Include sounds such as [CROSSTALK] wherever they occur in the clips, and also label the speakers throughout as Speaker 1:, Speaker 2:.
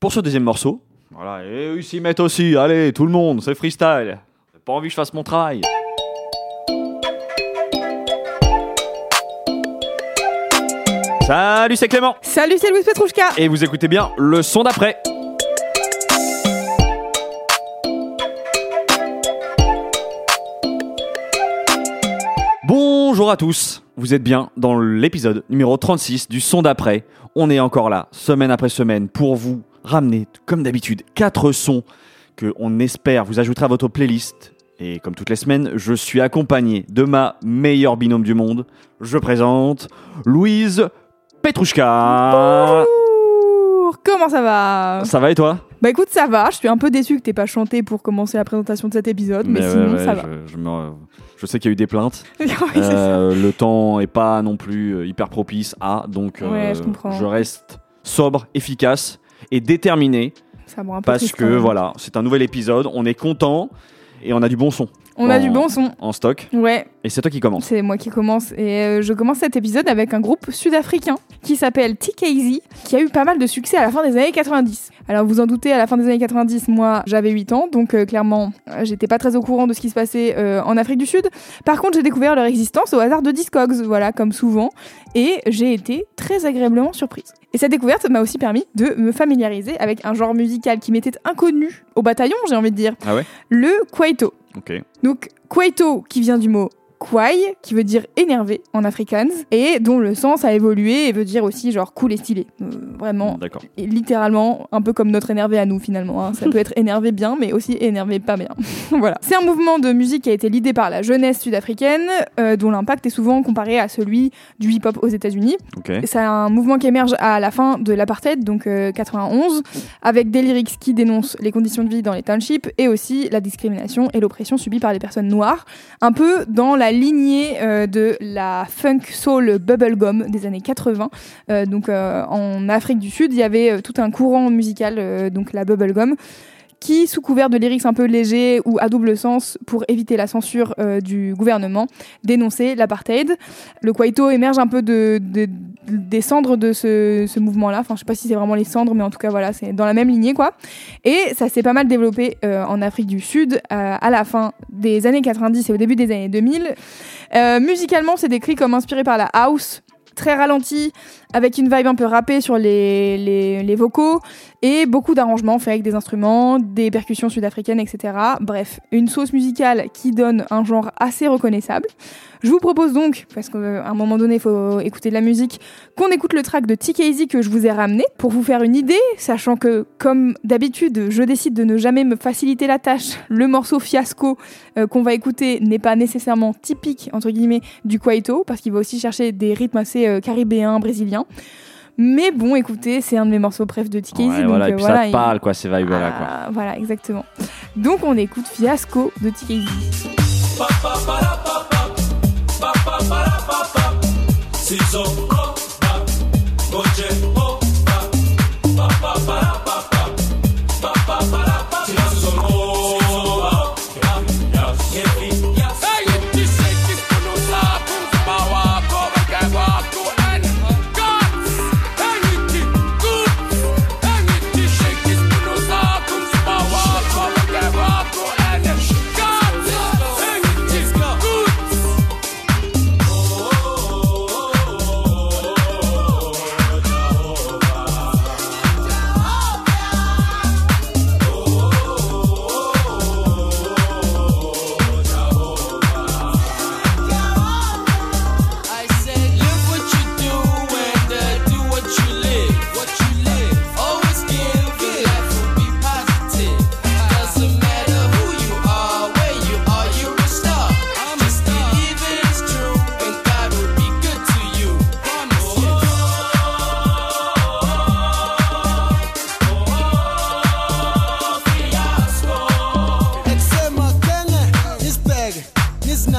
Speaker 1: Pour ce deuxième morceau, voilà, et eux ils s'y mettent aussi, allez, tout le monde, c'est freestyle. J'ai pas envie que je fasse mon travail. Salut, c'est Clément.
Speaker 2: Salut, c'est Louis Petrouchka.
Speaker 1: Et vous écoutez bien le son d'après. Bonjour à tous, vous êtes bien dans l'épisode numéro 36 du son d'après. On est encore là, semaine après semaine, pour vous ramener, comme d'habitude, quatre sons que on espère vous ajouter à votre playlist. Et comme toutes les semaines, je suis accompagné de ma meilleure binôme du monde. Je présente Louise Petrouchka.
Speaker 2: Bonjour, comment ça va?
Speaker 1: Ça va et toi?
Speaker 2: Bah écoute, ça va. Je suis un peu déçu que t'aies pas chanté pour commencer la présentation de cet épisode, mais,
Speaker 1: ouais,
Speaker 2: sinon
Speaker 1: ouais,
Speaker 2: ça va.
Speaker 1: Je, je me- je sais qu'il y a eu des plaintes. [LAUGHS]
Speaker 2: Oui.
Speaker 1: Euh, le temps est pas non plus euh, hyper propice à, donc euh,
Speaker 2: Ouais, je comprends.
Speaker 1: reste sobre, efficace et déterminé
Speaker 2: Ça me rend un peu
Speaker 1: parce
Speaker 2: triste
Speaker 1: que
Speaker 2: même.
Speaker 1: voilà, c'est un nouvel épisode, on est content et on a du bon son
Speaker 2: On a du bon son.
Speaker 1: en stock
Speaker 2: Ouais,
Speaker 1: et c'est toi qui commence.
Speaker 2: c'est moi qui commence. Et euh, je commence cet épisode avec un groupe sud-africain qui s'appelle TKZ, qui a eu pas mal de succès à la fin des années 90. Alors vous en doutez, à la fin des années 90, moi j'avais 8 ans, donc euh, clairement euh, j'étais pas très au courant de ce qui se passait euh, en Afrique du Sud. Par contre, j'ai découvert leur existence au hasard de Discogs, voilà, comme souvent, et j'ai été très agréablement surprise. Et cette découverte m'a aussi permis de me familiariser avec un genre musical qui m'était inconnu au bataillon, j'ai envie de dire,
Speaker 1: Ah ouais?
Speaker 2: Le kwaito. Donc, kwaito, qui vient du mot kwai, qui veut dire énervé en afrikaans, et dont le sens a évolué et veut dire aussi genre cool et stylé. Euh, vraiment,
Speaker 1: D'accord.
Speaker 2: et littéralement, un peu comme notre énervé à nous finalement. hein. Ça peut être énervé bien, mais aussi énervé pas bien. [LAUGHS] voilà. C'est un mouvement de musique qui a été l'idée par la jeunesse sud-africaine, euh, dont l'impact est souvent comparé à celui du hip-hop aux États-Unis. C'est un mouvement qui émerge à la fin de l'apartheid, donc euh, 91, avec des lyrics qui dénoncent les conditions de vie dans les townships et aussi la discrimination et l'oppression subie par les personnes noires, un peu dans la lignée euh, de la funk soul bubblegum des années 80. Euh, donc euh, en Afrique du Sud, il y avait tout un courant musical, donc la bubblegum qui, sous couvert de lyrics un peu légers ou à double sens pour éviter la censure euh, du gouvernement, dénonçait l'apartheid. Le Kwaito émerge un peu de, de- des cendres de ce, mouvement-là. Enfin, je sais pas si c'est vraiment les cendres, mais en tout cas, voilà, c'est dans la même lignée, quoi. Et ça s'est pas mal développé euh, en Afrique du Sud euh, à la fin des années 90 et au début des années 2000. Euh, musicalement, c'est décrit comme inspiré par la house, très ralenti, avec une vibe un peu rappée sur les, les, vocaux, et beaucoup d'arrangements faits avec des instruments, des percussions sud-africaines, etc. Bref, une sauce musicale qui donne un genre assez reconnaissable. Je vous propose donc, parce qu'à un moment donné, il faut écouter de la musique, qu'on écoute le track de TKZ que je vous ai ramené pour vous faire une idée, sachant que, comme d'habitude, je décide de ne jamais me faciliter la tâche. Le morceau fiasco euh, qu'on va écouter n'est pas nécessairement typique, entre guillemets, du Kwaito, parce qu'il va aussi chercher des rythmes assez euh, caribéens, brésiliens. Mais bon, écoutez, c'est un de mes morceaux préf de TKZ.
Speaker 1: Ouais,
Speaker 2: donc,
Speaker 1: voilà, et
Speaker 2: euh,
Speaker 1: puis
Speaker 2: voilà,
Speaker 1: ça te parle quoi ces vibes là quoi.
Speaker 2: ah, Voilà, exactement. Donc on écoute Fiasco de TKZ.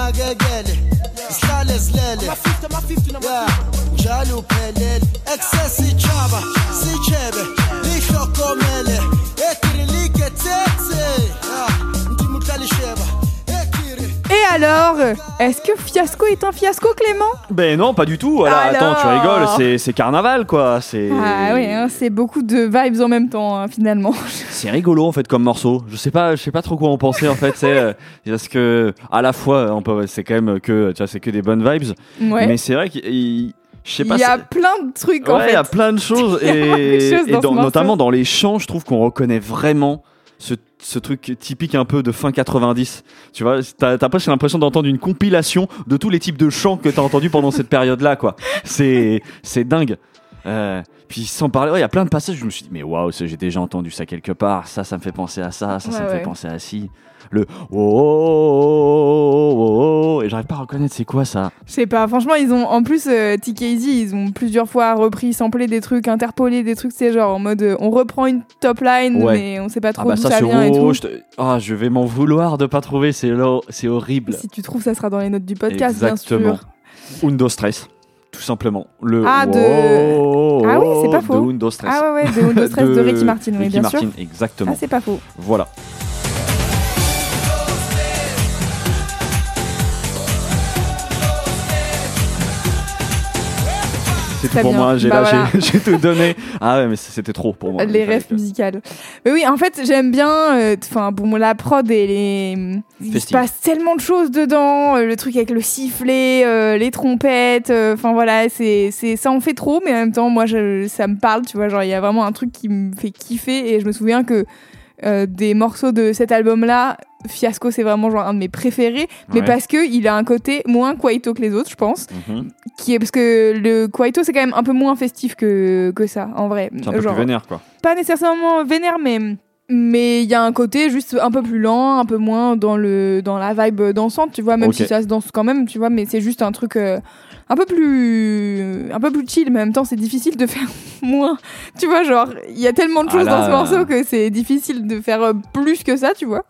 Speaker 3: حاجة جالي سلالة سلالة ما فيت ما فيت ما فيت جالو بلال اكساسي
Speaker 2: تشابا alors, est-ce que Fiasco est un fiasco, Clément?
Speaker 1: Ben non, pas du tout. Alors,
Speaker 2: Alors
Speaker 1: attends, tu rigoles, c'est- c'est carnaval quoi. C'est
Speaker 2: Ah oui, hein, c'est beaucoup de vibes en même temps, hein, finalement. [LAUGHS]
Speaker 1: c'est rigolo en fait comme morceau. Je sais pas, je sais pas trop quoi en penser en fait. C'est euh, parce que à la fois, on peut, c'est quand même que, tu vois, c'est que des bonnes vibes.
Speaker 2: Ouais.
Speaker 1: Mais c'est vrai qu'il.
Speaker 2: Il y a plein de trucs en
Speaker 1: Ouais, il
Speaker 2: fait. [LAUGHS]
Speaker 1: y a plein de choses et,
Speaker 2: dans
Speaker 1: notamment dans les chants, je trouve qu'on reconnaît vraiment ce, ce truc typique un peu de fin 90. Tu vois, t'as t'as presque l'impression d'entendre une compilation de tous les types de chants que t'as entendus pendant cette période-là, quoi. C'est c'est dingue. Euh, puis sans parler, ouais, il y a plein de passages. Je me suis dit, mais waouh, ça, j'ai déjà entendu ça quelque part. Ça, ça me fait penser à ça. Ça, ça
Speaker 2: Ouais,
Speaker 1: me
Speaker 2: ouais.
Speaker 1: fait penser à ci. Le oh, oh, oh, oh, oh, et j'arrive pas à reconnaître c'est quoi ça.
Speaker 2: Je sais pas, franchement, ils ont en plus euh, TKZ, ils ont plusieurs fois repris, samplé des trucs, interpolé des trucs, c'est genre en mode euh, on reprend une top line,
Speaker 1: Ouais.
Speaker 2: mais on sait pas
Speaker 1: Ah
Speaker 2: trop
Speaker 1: bah
Speaker 2: d'où
Speaker 1: ça,
Speaker 2: ça, vient et tout.
Speaker 1: oh, je, te- ah, je vais m'en vouloir de pas trouver. C'est horrible.
Speaker 2: Si tu trouves, ça sera dans les notes du podcast, bien
Speaker 1: Exactement.
Speaker 2: sûr.
Speaker 1: Undo Stress, tout simplement. Le
Speaker 2: Ah, de-
Speaker 1: Wow
Speaker 2: Ah oui, c'est pas
Speaker 1: de
Speaker 2: faux.
Speaker 1: Undo Stress.
Speaker 2: Ah ouais, ouais, de Undo Stress de, Ricky Martin, oui,
Speaker 1: Ricky
Speaker 2: bien
Speaker 1: Martin,
Speaker 2: sûr.
Speaker 1: exactement.
Speaker 2: Ah, c'est pas faux.
Speaker 1: voilà.
Speaker 2: Très
Speaker 1: pour
Speaker 2: bien.
Speaker 1: moi, j'ai
Speaker 2: Bah voilà. [LAUGHS]
Speaker 1: j'ai- tout donné. Ah ouais, mais c'était trop pour moi.
Speaker 2: les
Speaker 1: que-
Speaker 2: musicales. Mais oui, en fait, j'aime bien. euh, Enfin, bon, la prod et les. Il se passe tellement de choses dedans. euh, le truc avec le sifflet, euh, les trompettes. euh, Enfin voilà, c'est, c'est, ça en fait trop, mais en même temps, moi, je, ça me parle. Tu vois, genre, il y a vraiment un truc qui me fait kiffer. Et je me souviens que euh, des morceaux de cet album-là, Fiasco, c'est vraiment genre un de mes préférés. Mais
Speaker 1: Ouais.
Speaker 2: parce que il a un côté moins Kwaito que les autres, je pense.
Speaker 1: Mhm.
Speaker 2: Qui est parce que le Kwaito, c'est quand même un peu moins festif que, que ça, en vrai.
Speaker 1: C'est un peu
Speaker 2: Genre,
Speaker 1: plus vénère, quoi.
Speaker 2: pas nécessairement vénère, mais mais il y a un côté juste un peu plus lent, un peu moins dans le dans la vibe dansante, tu vois, même si ça se danse quand même, tu vois, mais c'est juste un truc euh, un peu plus un peu plus chill, mais en même temps c'est difficile de faire [LAUGHS] moins, tu vois, genre il y a tellement de
Speaker 1: Ah
Speaker 2: choses
Speaker 1: là,
Speaker 2: dans ce morceau que c'est difficile de faire euh, plus que ça, tu vois.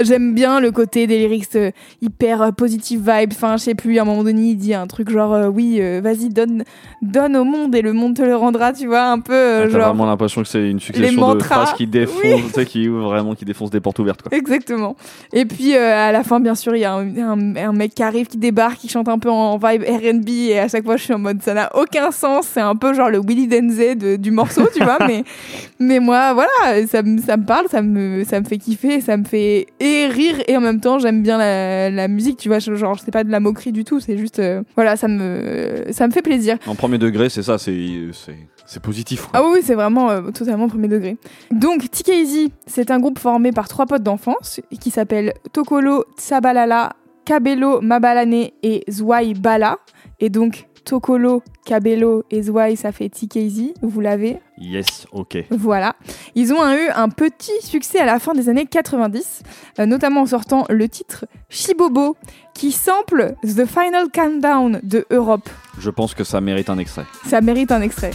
Speaker 2: J'aime bien le côté des lyrics euh, hyper euh, positive vibe. Enfin, je sais plus, à un moment donné, il dit un truc genre euh, oui, euh, vas-y, donne, donne au monde et le monde te le rendra, tu vois, un peu euh,
Speaker 1: Ah, vraiment l'impression que c'est une succession de phrases qui défoncent,
Speaker 2: Oui.
Speaker 1: tu sais, qui vraiment qui défoncent des portes ouvertes, quoi.
Speaker 2: Exactement. Et puis à la fin, bien sûr, il y a un, un- un mec qui arrive, qui débarque, qui chante un peu en vibe R&B, et à chaque fois, je suis en mode ça n'a aucun sens. C'est un peu genre le Willy Denze de- du morceau, tu vois. [LAUGHS] Mais mais moi, voilà, ça, me- ça me parle, ça me ça me fait kiffer, ça me fait et rire et en même temps, j'aime bien la, la musique, tu vois. Genre, c'est pas de la moquerie du tout, c'est juste euh, voilà, ça me ça me fait plaisir.
Speaker 1: En premier degré, c'est ça, c'est c'est positif. quoi.
Speaker 2: Ah oui, oui, c'est vraiment euh, totalement premier degré. Donc, TKZ, c'est un groupe formé par trois potes d'enfance qui s'appellent Tokolo, Tsabalala, Kabelo, Mabalane et Zwai Bala. Et donc, Tokolo, Kabelo et Zwai, ça fait TKZ, vous l'avez
Speaker 1: Yes, ok.
Speaker 2: voilà. Ils ont eu un petit succès à la fin des années 90, euh, notamment en sortant le titre Shibobo, qui sample The Final Countdown de Europe.
Speaker 1: Je pense que ça mérite un extrait.
Speaker 2: Ça mérite un extrait.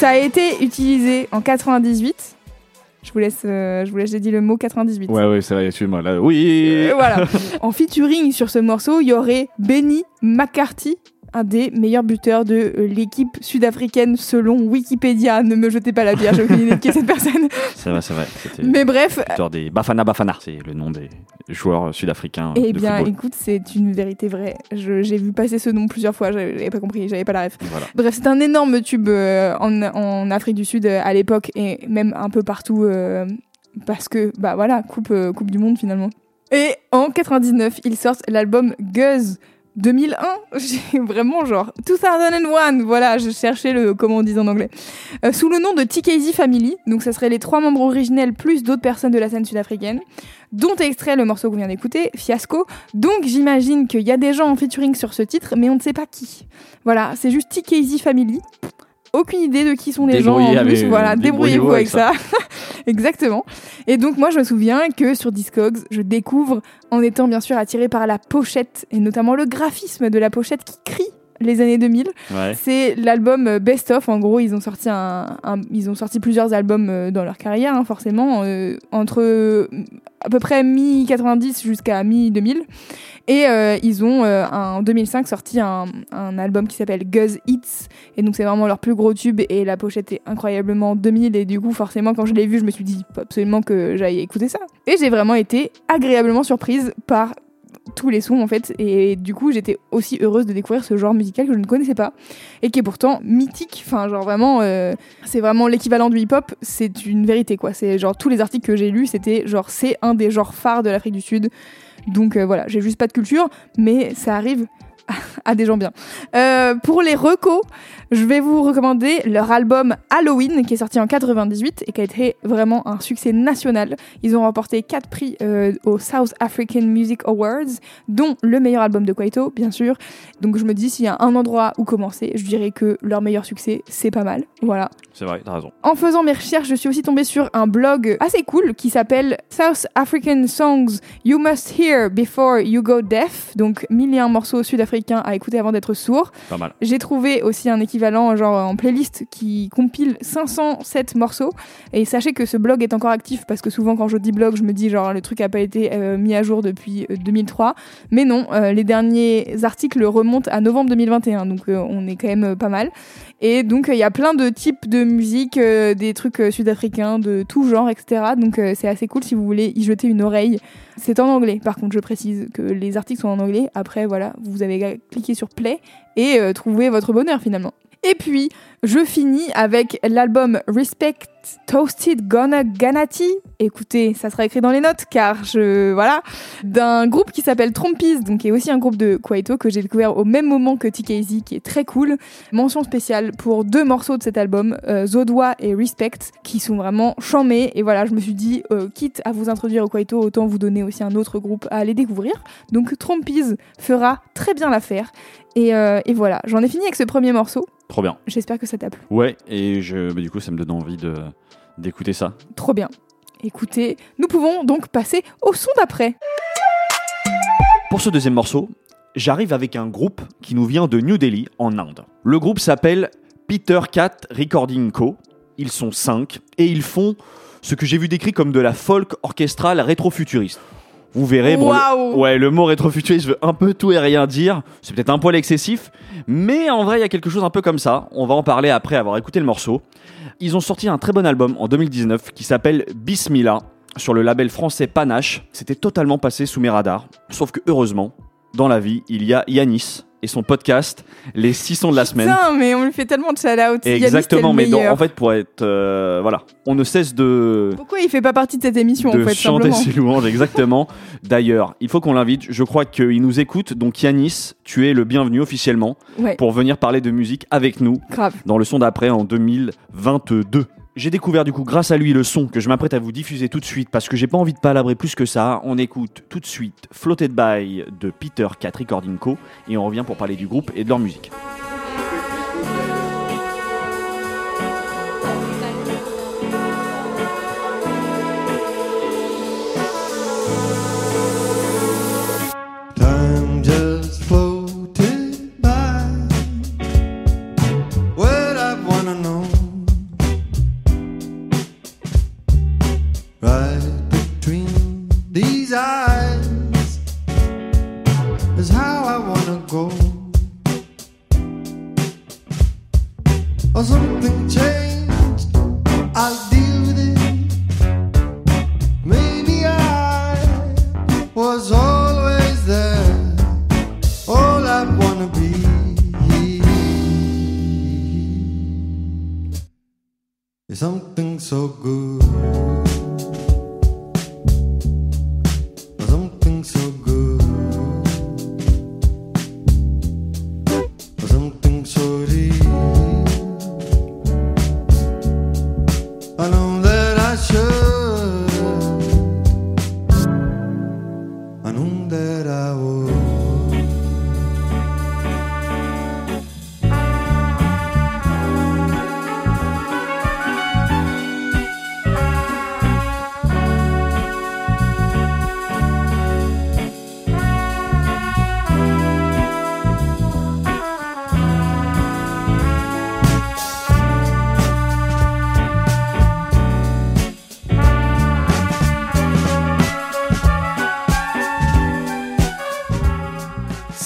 Speaker 2: Ça a été utilisé en 98. Je vous laisse, euh, je vous laisse, j'ai dit le mot 98.
Speaker 1: Ouais, ouais, c'est vrai, excuse-moi. Là, oui.
Speaker 2: Euh, voilà. [LAUGHS] en featuring sur ce morceau, il y aurait Benny McCarthy, un des meilleurs buteurs de euh, l'équipe sud-africaine selon Wikipédia. Ne me jetez pas la bière, j'ai aucune idée de qui est cette personne.
Speaker 1: C'est vrai, c'est vrai.
Speaker 2: Mais bref,
Speaker 1: buteur des Bafana Bafana. C'est le nom des joueurs sud-africains
Speaker 2: eh bien,
Speaker 1: football.
Speaker 2: écoute, c'est une vérité vraie. J'ai vu passer ce nom plusieurs fois, j'avais pas compris, j'avais pas la ref.
Speaker 1: Voilà.
Speaker 2: Bref, c'est un énorme tube euh, en, en Afrique du Sud euh, à l'époque et même un peu partout euh, parce que, bah voilà, coupe, coupe du monde finalement. Et en 99, ils sortent l'album Guzz 2001. [LAUGHS] J'ai vraiment genre 2001, voilà, je cherchais le comment on dit en anglais. Euh, sous le nom de TKZ Family, donc ça serait les trois membres originels plus d'autres personnes de la scène sud-africaine, dont est extrait le morceau qu'on vient d'écouter, Fiasco. Donc j'imagine qu'il y a des gens en featuring sur ce titre, mais on ne sait pas qui. Voilà, c'est juste TKZ Family. Aucune idée de qui sont les gens en plus. voilà,
Speaker 1: débrouillez-vous
Speaker 2: avec
Speaker 1: avec
Speaker 2: ça. [LAUGHS] Exactement. Et donc moi je me souviens que sur Discogs, je découvre en étant bien sûr attirée par la pochette et notamment le graphisme de la pochette qui crie les années 2000.
Speaker 1: Ouais.
Speaker 2: C'est l'album euh, Best of. En gros, ils ont sorti un, un- ils ont sorti plusieurs albums euh, dans leur carrière, hein, forcément, euh, entre à peu près mi 90 jusqu'à mi 2000. Et euh, ils ont euh, en 2005 sorti un, un album qui s'appelle Guzz Hits. Et donc c'est vraiment leur plus gros tube et la pochette est incroyablement 2000. Et du coup, forcément, quand je l'ai vu, je me suis dit absolument que j'aille écouter ça. Et j'ai vraiment été agréablement surprise par tous les sons en fait. Et du coup j'étais aussi heureuse de découvrir ce genre musical que je ne connaissais pas. Et qui est pourtant mythique. Enfin genre vraiment euh, c'est vraiment l'équivalent du hip hop c'est une vérité quoi. C'est genre tous les articles que j'ai lus c'était genre c'est un des genres phares de l'Afrique du Sud. Donc euh, voilà. J'ai juste pas de culture mais ça arrive [LAUGHS] à des gens bien. Euh, pour les recos, je vais vous recommander leur album Halloween qui est sorti en 98 et qui a été vraiment un succès national. Ils ont remporté 4 prix euh, aux South African Music Awards, dont le meilleur album de Kwaito, bien sûr. Donc je me dis s'il y a un endroit où commencer, je dirais que leur meilleur succès, c'est pas mal. Voilà.
Speaker 1: C'est vrai, t'as raison.
Speaker 2: En faisant mes recherches, je suis aussi tombée sur un blog assez cool qui s'appelle South African Songs You Must Hear Before You Go Deaf. Donc, mille et un morceaux sud-africains à écouter avant d'être sourd.
Speaker 1: Pas mal.
Speaker 2: J'ai trouvé aussi un équivalent, genre en playlist, qui compile 507 morceaux. Et sachez que ce blog est encore actif parce que souvent, quand je dis blog, je me dis genre le truc a pas été euh, mis à jour depuis euh, 2003. Mais non, euh, les derniers articles remontent à novembre 2021. Donc, euh, on est quand même euh, pas mal. Et donc il y a plein de types de musique, euh, des trucs euh, sud-africains de tout genre, etc. Donc euh, c'est assez cool si vous voulez y jeter une oreille. C'est en anglais, par contre je précise que les articles sont en anglais. Après voilà, vous avez qu'à cliquer sur play et euh, trouver votre bonheur finalement. Et puis, je finis avec l'album Respect Toasted Gonna Ganati. Écoutez, ça sera écrit dans les notes car je voilà d'un groupe qui s'appelle Trompies, donc qui est aussi un groupe de Kwaito que j'ai découvert au même moment que TKZ, qui est très cool. Mention spéciale pour deux morceaux de cet album, euh, Zodwa et Respect, qui sont vraiment chamés. Et voilà, je me suis dit, euh, quitte à vous introduire au Kwaito, autant vous donner aussi un autre groupe à aller découvrir. Donc Trompies fera très bien l'affaire. Et, euh, et voilà, j'en ai fini avec ce premier morceau.
Speaker 1: Trop bien.
Speaker 2: J'espère que ça t'a plu.
Speaker 1: Ouais, et je, bah, du coup, ça me donne envie de d'écouter ça.
Speaker 2: Trop bien. Écoutez, nous pouvons donc passer au son d'après.
Speaker 1: Pour ce deuxième morceau, j'arrive avec un groupe qui nous vient de New Delhi, en Inde. Le groupe s'appelle Peter Cat Recording Co. Ils sont cinq et ils font ce que j'ai vu décrit comme de la folk orchestrale rétro-futuriste. Vous verrez, bon, le, ouais, le mot rétro-futuriste veut un peu tout et rien dire. C'est peut-être un poil excessif, mais en vrai, il y a quelque chose un peu comme ça. On va en parler après avoir écouté le morceau. Ils ont sorti un très bon album en 2019 qui s'appelle Bismillah sur le label français Panache. C'était totalement passé sous mes radars. Sauf que heureusement, dans la vie, il y a Yanis et son podcast Les 6 sons de la semaine.
Speaker 2: Putain, mais on lui fait tellement de shout-out.
Speaker 1: Exactement, mais
Speaker 2: meilleur.
Speaker 1: en fait, pour être. euh, voilà, on ne cesse de.
Speaker 2: Pourquoi il fait pas partie de cette émission
Speaker 1: de
Speaker 2: en fait
Speaker 1: chanter
Speaker 2: simplement
Speaker 1: ses louanges, exactement. D'ailleurs, il faut qu'on l'invite. Je crois qu'il nous écoute. Donc, Yanis, tu es le bienvenu officiellement
Speaker 2: Ouais,
Speaker 1: pour venir parler de musique avec nous
Speaker 2: grave.
Speaker 1: dans le son d'après en 2022. J'ai découvert du coup grâce à lui le son que je m'apprête à vous diffuser tout de suite parce que j'ai pas envie de palabrer plus que ça. On écoute tout de suite Floated By de Peter Cat Recording Co. et on revient pour parler du groupe et de leur musique.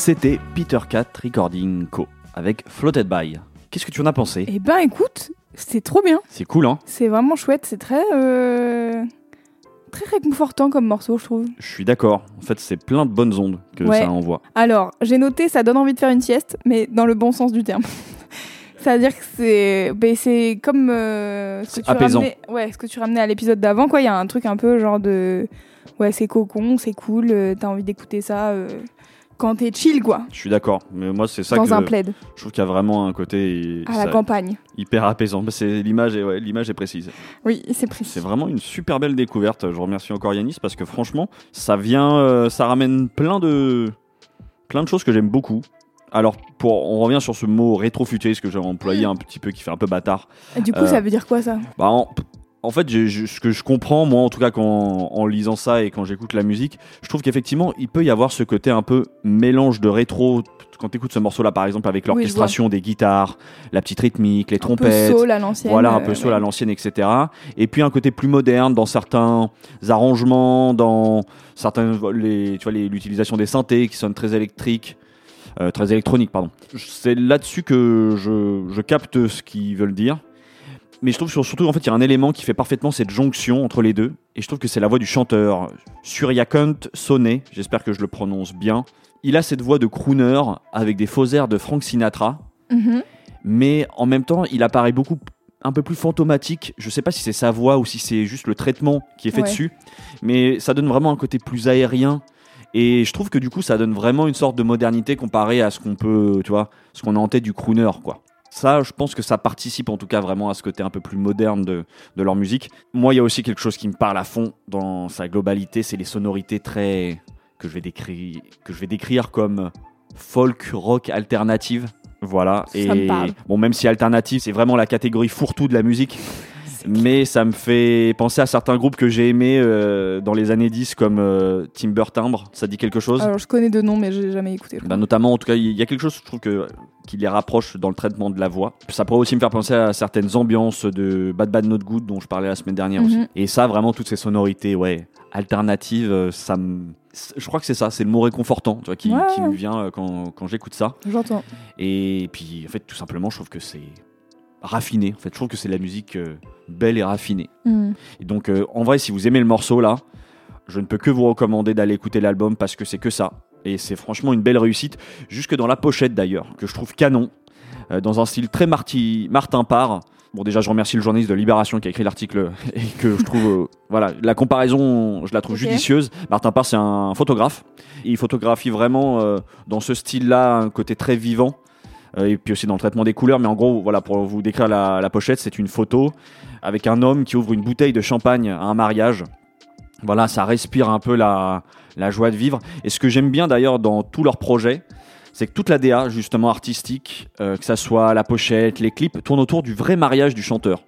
Speaker 1: C'était Peter Cat Recording Co. avec Floated By. Qu'est-ce que tu en as pensé
Speaker 2: Eh ben écoute, c'est trop bien.
Speaker 1: C'est cool, hein
Speaker 2: C'est vraiment chouette. C'est très. euh, Très réconfortant comme morceau, je trouve.
Speaker 1: Je suis d'accord. En fait, c'est plein de bonnes ondes que
Speaker 2: Ouais.
Speaker 1: ça envoie.
Speaker 2: Alors, j'ai noté, ça donne envie de faire une sieste, mais dans le bon sens du terme. [LAUGHS] C'est-à-dire que c'est ben, c'est comme euh, ce, que tu
Speaker 1: apaisant.
Speaker 2: ramenais, ouais, ce que tu ramenais à l'épisode d'avant. quoi. Il y a un truc un peu genre de. Ouais, c'est cocon, c'est cool, euh, t'as envie d'écouter ça euh, quand t'es chill, quoi,
Speaker 1: Je suis d'accord. Mais moi, c'est ça
Speaker 2: dans
Speaker 1: que
Speaker 2: un plaid,
Speaker 1: je trouve qu'il y a vraiment un côté
Speaker 2: à la campagne.
Speaker 1: hyper apaisant. C'est l'image, est, ouais, l'image est précise.
Speaker 2: Oui, c'est précis.
Speaker 1: C'est vraiment une super belle découverte. Je remercie encore Yanis parce que franchement, ça vient, euh, ça ramène plein de, plein de choses que j'aime beaucoup. Alors, pour, on revient sur ce mot rétrofuturiste que j'ai employé un petit peu, qui fait un peu bâtard.
Speaker 2: Et Du coup,
Speaker 1: Euh,
Speaker 2: ça veut dire quoi ça?
Speaker 1: Bah, en, en fait, je- ce que je comprends, moi, en tout cas, quand, en lisant ça et quand j'écoute la musique, je trouve qu'effectivement, il peut y avoir ce côté un peu mélange de rétro. Quand tu écoutes ce morceau-là, par exemple, avec
Speaker 2: Oui,
Speaker 1: l'orchestration des guitares, la petite rythmique, les
Speaker 2: Un peu
Speaker 1: trompettes.
Speaker 2: soul à l'ancienne.
Speaker 1: Voilà, un
Speaker 2: euh,
Speaker 1: peu soul
Speaker 2: ouais.
Speaker 1: à l'ancienne, etc. Et puis un côté plus moderne dans certains arrangements, dans certains, les, tu vois, l'utilisation des synthés qui sonnent très électriques, euh, très électroniques, pardon. C'est là-dessus que je, je capte ce qu'ils veulent dire. Mais je trouve sur- surtout, en fait, il y a un élément qui fait parfaitement cette jonction entre les deux. Et je trouve que c'est la voix du chanteur, Suryakant Sonnet. J'espère que je le prononce bien. Il a cette voix de crooner avec des faux airs de Frank Sinatra
Speaker 2: Mhm.
Speaker 1: mais en même temps, il apparaît beaucoup un peu plus fantomatique. Je sais pas si c'est sa voix ou si c'est juste le traitement qui est fait
Speaker 2: Ouais.
Speaker 1: dessus, mais ça donne vraiment un côté plus aérien. Et je trouve que du coup, ça donne vraiment une sorte de modernité comparé à ce qu'on peut, tu vois, ce qu'on a en tête du crooner, quoi. Ça, je pense que ça participe en tout cas vraiment à ce côté un peu plus moderne de, de leur musique. Moi, il y a aussi quelque chose qui me parle à fond dans sa globalité, c'est les sonorités très que je vais décrire, que je vais décrire comme folk rock alternative. Voilà.
Speaker 2: Ça
Speaker 1: et
Speaker 2: me parle.
Speaker 1: bon, même si alternative, c'est vraiment la catégorie fourre-tout de la musique. Mais ça me fait penser à certains groupes que j'ai aimés euh, dans les années 10 comme euh, Timber Timbre. Ça dit quelque chose?
Speaker 2: Alors, je connais deux noms, mais j'ai jamais écouté.
Speaker 1: bah, notamment, en tout cas, il y a quelque chose, je trouve, que, qui les rapproche dans le traitement de la voix. Ça pourrait aussi me faire penser à certaines ambiances de Bad Bad Not Good dont je parlais la semaine dernière aussi.
Speaker 2: Mhm.
Speaker 1: Et ça, vraiment, toutes ces sonorités, ouais, alternatives, euh, ça me. Je crois que c'est ça, c'est le mot réconfortant tu vois, qui,
Speaker 2: Ouais.
Speaker 1: qui me vient quand, quand j'écoute ça.
Speaker 2: J'entends.
Speaker 1: Et puis, en fait, tout simplement, je trouve que c'est raffiné. En fait, je trouve que c'est la musique euh, belle et raffinée.
Speaker 2: Mhm.
Speaker 1: Et donc, euh, en vrai, si vous aimez le morceau là, je ne peux que vous recommander d'aller écouter l'album parce que c'est que ça. Et c'est franchement une belle réussite, jusque dans la pochette d'ailleurs, que je trouve canon, euh, dans un style très Marty, Martin Parr. Bon, déjà, je remercie le journaliste de Libération qui a écrit l'article [LAUGHS] et que je trouve, euh, voilà, la comparaison, je la trouve judicieuse. Martin Parr, c'est un photographe. Il photographie vraiment euh, dans ce style-là un côté très vivant. Euh, et puis aussi dans le traitement des couleurs. Mais en gros, voilà, pour vous décrire la, la pochette, c'est une photo avec un homme qui ouvre une bouteille de champagne à un mariage. Voilà, ça respire un peu la, la joie de vivre. Et ce que j'aime bien d'ailleurs dans tous leurs projets, c'est que toute la DA, justement artistique, euh, que ça soit la pochette, les clips, tourne autour du vrai mariage du chanteur.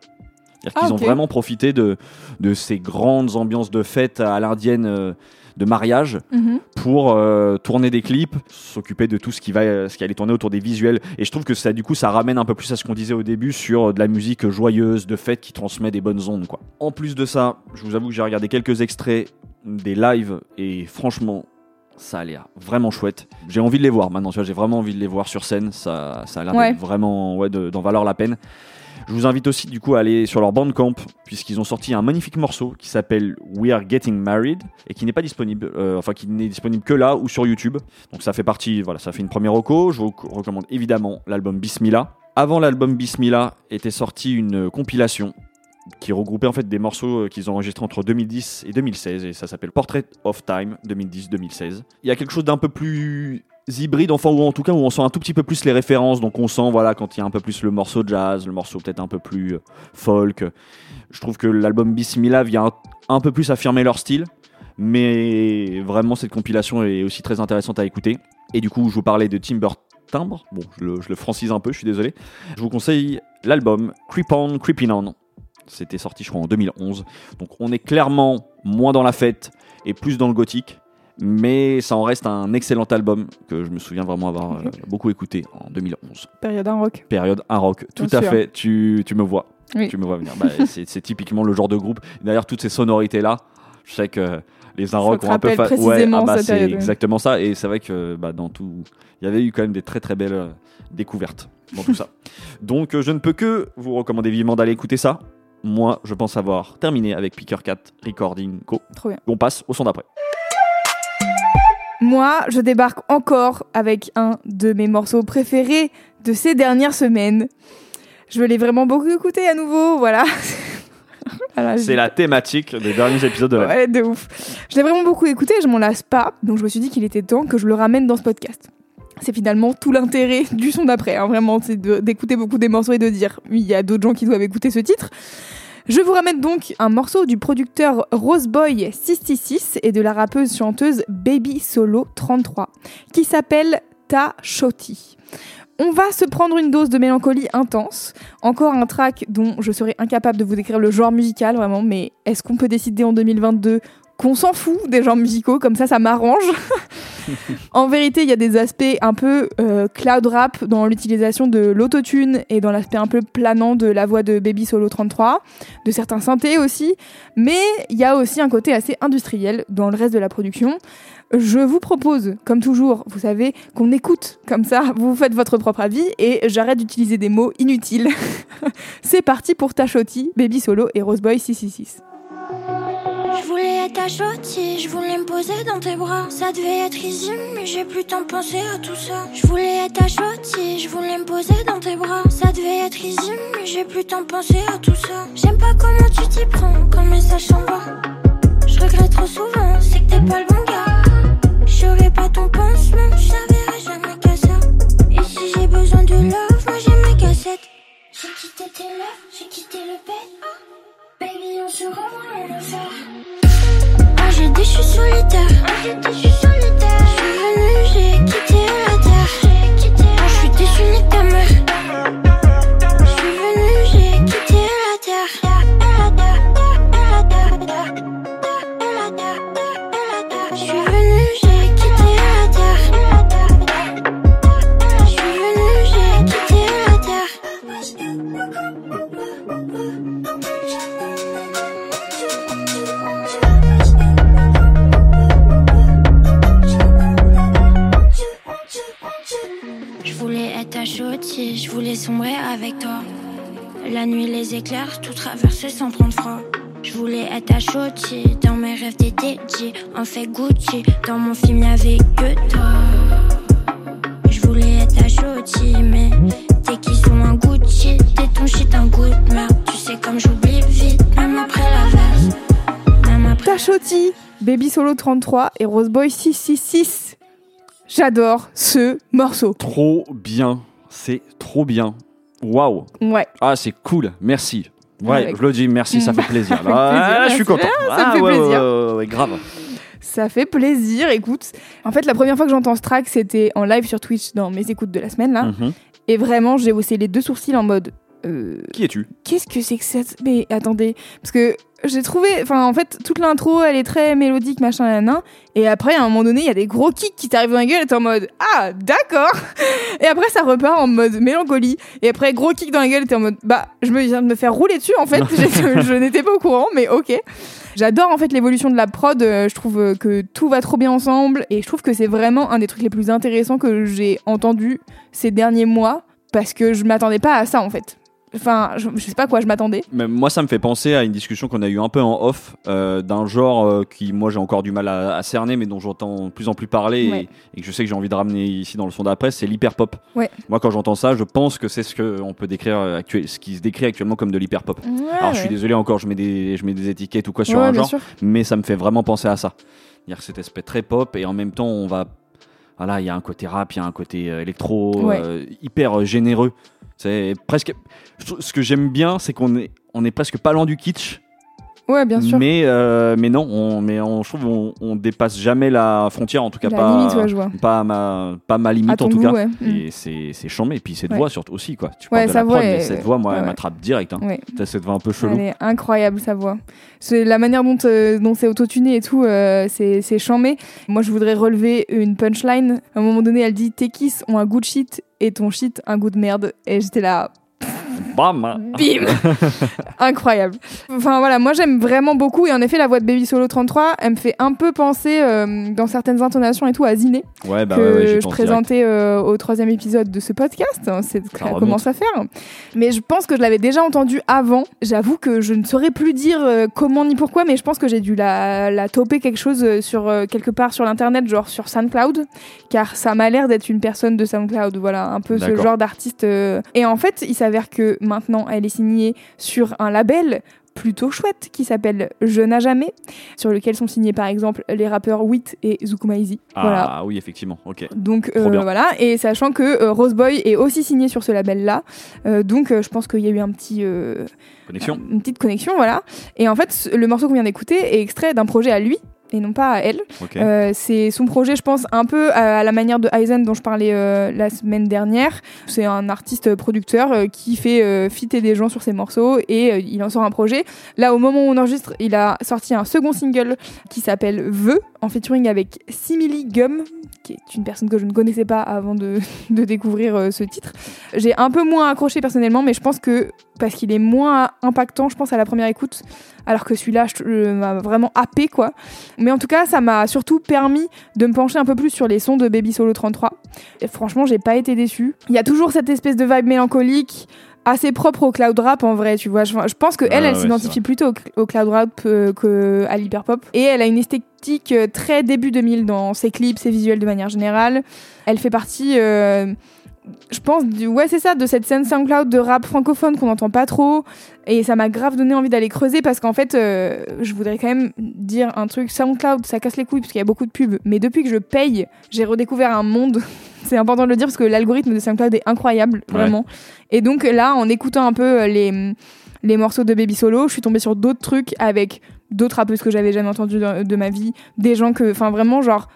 Speaker 1: C'est-à-dire
Speaker 2: Ah,
Speaker 1: qu'ils ont vraiment profité de, de ces grandes ambiances de fête à l'indienne euh, de mariage
Speaker 2: Mhm.
Speaker 1: pour euh, tourner des clips, s'occuper de tout ce qui va, euh, ce qui allait tourner autour des visuels. Et je trouve que ça, du coup, ça ramène un peu plus à ce qu'on disait au début sur euh, de la musique joyeuse, de fête qui transmet des bonnes ondes, quoi. En plus de ça, je vous avoue que j'ai regardé quelques extraits des lives et franchement, ça a l'air vraiment chouette. J'ai envie de les voir maintenant, tu vois, j'ai vraiment envie de les voir sur scène. Ça, ça a l'air
Speaker 2: Ouais.
Speaker 1: vraiment, ouais, de- d'en valoir la peine. Je vous invite aussi du coup à aller sur leur bandcamp puisqu'ils ont sorti un magnifique morceau qui s'appelle We Are Getting Married et qui n'est pas disponible, euh, enfin qui n'est disponible que là ou sur YouTube. Donc ça fait partie, voilà, ça fait une première reco. Je vous recommande évidemment l'album Bismillah. Avant l'album Bismillah était sorti une compilation qui regroupait en fait des morceaux euh, qu'ils ont enregistrés entre 2010 et 2016 et ça s'appelle Portrait of Time 2010-2016. Il y a quelque chose d'un peu plus hybride, enfin ou en tout cas où on sent un tout petit peu plus les références, donc on sent voilà quand il y a un peu plus le morceau jazz, le morceau peut-être un peu plus euh, folk. Je trouve que l'album Bismillah vient un, un peu plus affirmer leur style, mais vraiment cette compilation est aussi très intéressante à écouter. Et du coup, je vous parlais de Timber Timbre, bon, je le, je le francise un peu, je suis désolé. Je vous conseille l'album Creep On, Creeping On. C'était sorti, je crois, en 2011. Donc, on est clairement moins dans la fête et plus dans le gothique. Mais ça en reste un excellent album que je me souviens vraiment avoir euh, beaucoup écouté en 2011.
Speaker 2: Période un rock.
Speaker 1: Période un rock, tout
Speaker 2: Bien
Speaker 1: à
Speaker 2: sûr.
Speaker 1: fait. Tu, tu me vois.
Speaker 2: Oui.
Speaker 1: Tu me vois venir. Bah, [LAUGHS] c'est c'est typiquement le genre de groupe. D'ailleurs, toutes ces sonorités-là, Je sais que les Inrocks
Speaker 2: te
Speaker 1: ont un peu fa- ouais, ah bah, c'est exactement ça. Et c'est vrai que bah, dans tout, il y avait eu quand même des très très belles euh, découvertes dans tout ça. [LAUGHS] Donc euh, je ne peux que vous recommander vivement d'aller écouter ça. Moi, je pense avoir terminé avec Picker 4 Recording Co.
Speaker 2: Trop bien.
Speaker 1: On passe au son d'après.
Speaker 2: Moi, je débarque encore avec un de mes morceaux préférés de ces dernières semaines. Je l'ai vraiment beaucoup écouté à nouveau, voilà. [LAUGHS] Voilà,
Speaker 1: C'est la thématique des derniers épisodes de la
Speaker 2: Ouais, de ouf. Je l'ai vraiment beaucoup écouté, je m'en lasse pas, donc je me suis dit qu'il était temps que je le ramène dans ce podcast. C'est finalement tout l'intérêt du son d'après, hein, vraiment, c'est d'écouter beaucoup des morceaux et de dire, il y a d'autres gens qui doivent écouter ce titre. Je vous ramène donc un morceau du producteur Roseboy 666 et de la rappeuse chanteuse Baby Solo 33, qui s'appelle Ta Shoti. On va se prendre une dose de mélancolie intense. Encore un track dont je serais incapable de vous décrire le genre musical, vraiment, mais est-ce qu'on peut décider en 2022 qu'on s'en fout des genres musicaux Comme ça, ça m'arrange. [LAUGHS] en vérité, il y a des aspects un peu euh, cloud rap dans l'utilisation de l'autotune et dans l'aspect un peu planant de la voix de Baby Solo 33, de certains synthés aussi, mais il y a aussi un côté assez industriel dans le reste de la production. Je vous propose, comme toujours, vous savez, qu'on écoute comme ça, vous faites votre propre avis et j'arrête d'utiliser des mots inutiles. [LAUGHS] C'est parti pour Tachoti, Baby Solo et Roseboy 666.
Speaker 4: Ta chottie, je voulais me poser dans tes bras. Ça devait être easy, mais j'ai plus de penser à tout ça. Je voulais être ta je voulais me poser dans tes bras. Ça devait être easy, mais j'ai plus de penser à tout ça. J'aime pas comment tu t'y prends quand le message s'envoie. Je regrette trop souvent, c'est que t'es pas le bon gars. J'aurais pas ton pansement, je servirais jamais qu'à ça. Et si j'ai besoin de love, moi j'ai mes cassettes. J'ai quitté tes lèvres, j'ai quitté le bed. Baby, on se revoit. Ah, j'ai dit, je suis solitaire. Ah, j'ai je suis. Je suis venue, j'ai quitté la terre. J'ai quitté. Ah, je suis ta mère. Voulais être ta chottie, je voulais sombrer avec toi. La nuit, les éclairs, tout traverser sans prendre froid. Je voulais être ta chottie, dans mes rêves t'étais dit, en fait Gucci. Dans mon film, y'avait que toi. Je voulais être ta chottie, mais t'es qui sont un Gucci. T'es ton shit, un goût de merde. Tu sais comme j'oublie vite, même après la verse. Même après
Speaker 2: Tachoti, Baby Solo 33 et Roseboy 666. J'adore ce morceau.
Speaker 1: Trop bien. C'est trop bien. Waouh.
Speaker 2: Ouais,
Speaker 1: Ah, c'est cool. Merci. Ouais, je le dis, merci, ça fait plaisir. [LAUGHS] Ah,
Speaker 2: plaisir,
Speaker 1: je suis content.
Speaker 2: Ah, ça
Speaker 1: Ah,
Speaker 2: fait
Speaker 1: ouais,
Speaker 2: plaisir.
Speaker 1: ouais, ouais, ouais, grave.
Speaker 2: ça fait plaisir. Écoute, en fait, la première fois que j'entends ce track, c'était en live sur Twitch dans mes écoutes de la semaine là.
Speaker 1: Mhm.
Speaker 2: Et vraiment, j'ai haussé les deux sourcils en mode. Euh,
Speaker 1: Qui es-tu?
Speaker 2: Qu'est-ce que c'est que cette. Mais attendez, parce que j'ai trouvé. Enfin, en fait, toute l'intro, elle est très mélodique, machin, nan, Et après, à un moment donné, il y a des gros kicks qui t'arrivent dans la gueule et t'es en mode Ah, d'accord [LAUGHS] Et après, ça repart en mode mélancolie. Et après, gros kick dans la gueule et t'es en mode Bah, je me viens de me faire rouler dessus, en fait. [LAUGHS] J'ai- je n'étais pas au courant, mais ok. J'adore en fait l'évolution de la prod. euh, Je trouve euh, que tout va trop bien ensemble et je trouve que c'est vraiment un des trucs les plus intéressants que j'ai entendu ces derniers mois parce que je m'attendais pas à ça en fait. Enfin, je, je sais pas quoi je m'attendais.
Speaker 1: Mais moi, ça me fait penser à une discussion qu'on a eue un peu en off euh, d'un genre euh, qui, moi, j'ai encore du mal à, à cerner, mais dont j'entends de plus en plus parler et-
Speaker 2: Ouais.
Speaker 1: et, que je sais que j'ai envie de ramener ici dans le son d'après, c'est l'hyper pop.
Speaker 2: Ouais.
Speaker 1: Moi, quand j'entends ça, je pense que c'est ce que on peut décrire euh, actuel, ce qui se décrit actuellement comme de l'hyper pop. Alors, je suis désolé encore, je mets des, je mets des étiquettes ou quoi sur un genre,
Speaker 2: sûr.
Speaker 1: mais ça me fait vraiment penser à ça. C'est-à-dire que cet aspect très pop et en même temps, on va, voilà, il y a un côté rap, il y a un côté euh, électro,
Speaker 2: Ouais.
Speaker 1: euh, hyper euh, généreux. C'est presque. Ce que j'aime bien, c'est qu'on est, on est presque pas loin du kitsch,
Speaker 2: Ouais, bien sûr.
Speaker 1: mais euh, mais non, on, mais on, je trouve on, on dépasse jamais la frontière, en tout cas
Speaker 2: La
Speaker 1: pas,
Speaker 2: limite, ouais, je vois.
Speaker 1: pas ma, pas ma limite en tout
Speaker 2: goût,
Speaker 1: cas.
Speaker 2: ouais. Mm.
Speaker 1: Et c'est c'est chambé. Et puis cette voix surtout aussi quoi. Tu
Speaker 2: Ouais,
Speaker 1: parles de
Speaker 2: sa
Speaker 1: la
Speaker 2: voix
Speaker 1: prod, mais
Speaker 2: est-
Speaker 1: cette voix, moi, elle m'attrape direct. Hein.
Speaker 2: Ouais.
Speaker 1: T'as cette voix un peu chelou.
Speaker 2: Elle est incroyable sa voix. C'est la manière dont, euh, dont c'est autotuné et tout, euh, c'est c'est chambé. Moi, je voudrais relever une punchline. À un moment donné, elle dit Tes kiss ont un goût de shit et ton shit un goût de merde. Et j'étais là.
Speaker 1: Bam
Speaker 2: Bim Incroyable. Enfin voilà, moi j'aime vraiment beaucoup et en effet la voix de Baby Solo 33, elle me fait un peu penser euh, dans certaines intonations et tout à Ziné
Speaker 1: Ouais, bah
Speaker 2: que
Speaker 1: ouais, ouais, j'y
Speaker 2: je présentais euh, au troisième épisode de ce podcast. hein, C'est
Speaker 1: Ça
Speaker 2: ça
Speaker 1: remonte.
Speaker 2: commence à faire. Mais je pense que je l'avais déjà entendu avant. J'avoue que je ne saurais plus dire euh, comment ni pourquoi, mais je pense que j'ai dû la, la toper quelque chose sur quelque part sur l'internet, genre sur SoundCloud, car ça m'a l'air d'être une personne de SoundCloud. Voilà, un peu ce genre d'artiste. Et en fait, il s'avère que maintenant, elle est signée sur un label plutôt chouette qui s'appelle Je n'ai jamais, sur lequel sont signés par exemple les rappeurs Wit et Zukumaizi.
Speaker 1: Ah
Speaker 2: Voilà.
Speaker 1: oui, effectivement, ok.
Speaker 2: Donc euh, voilà, et sachant que euh, Roseboy est aussi signé sur ce label-là, euh, donc euh, je pense qu'il y a eu un petit,
Speaker 1: Connexion
Speaker 2: une petite connexion, voilà. Et en fait, le morceau qu'on vient d'écouter est extrait d'un projet à lui et non pas à elle. Euh, c'est son projet, je pense, un peu à la manière de Aizen dont je parlais euh, la semaine dernière. C'est un artiste producteur euh, qui fait fitter des gens sur ses morceaux et il en sort un projet. Là, au moment où on enregistre, il a sorti un second single qui s'appelle Vœux en featuring avec Simili Gum, qui est une personne que je ne connaissais pas avant de, [LAUGHS] de découvrir euh, ce titre. J'ai un peu moins accroché personnellement, mais je pense que parce qu'il est moins impactant, je pense, à la première écoute, alors que celui-là m'a vraiment happé, quoi. Mais en tout cas, ça m'a surtout permis de me pencher un peu plus sur les sons de Baby Solo 33. Et franchement, j'ai pas été déçue. Il y a toujours cette espèce de vibe mélancolique assez propre au cloud rap en vrai, tu vois. Je, pense que elle, elle s'identifie plutôt au, cl- au cloud rap euh, que à l'hyperpop. Et elle a une esthétique euh, très début 2000 dans ses clips, ses visuels de manière générale. Elle fait partie, euh, je pense, du, ouais c'est ça, de cette scène SoundCloud de rap francophone qu'on n'entend pas trop. Et ça m'a grave donné envie d'aller creuser parce qu'en fait, euh, je voudrais quand même dire un truc. SoundCloud, ça casse les couilles parce qu'il y a beaucoup de pubs. Mais depuis que je paye, j'ai redécouvert un monde. [LAUGHS] C'est important de le dire parce que l'algorithme de SoundCloud est incroyable,
Speaker 1: Ouais.
Speaker 2: vraiment. Et donc là, en écoutant un peu les, les morceaux de Baby Solo, je suis tombée sur d'autres trucs avec d'autres rappeuses que j'avais jamais entendues de, de ma vie. Des gens que. Enfin, vraiment, genre.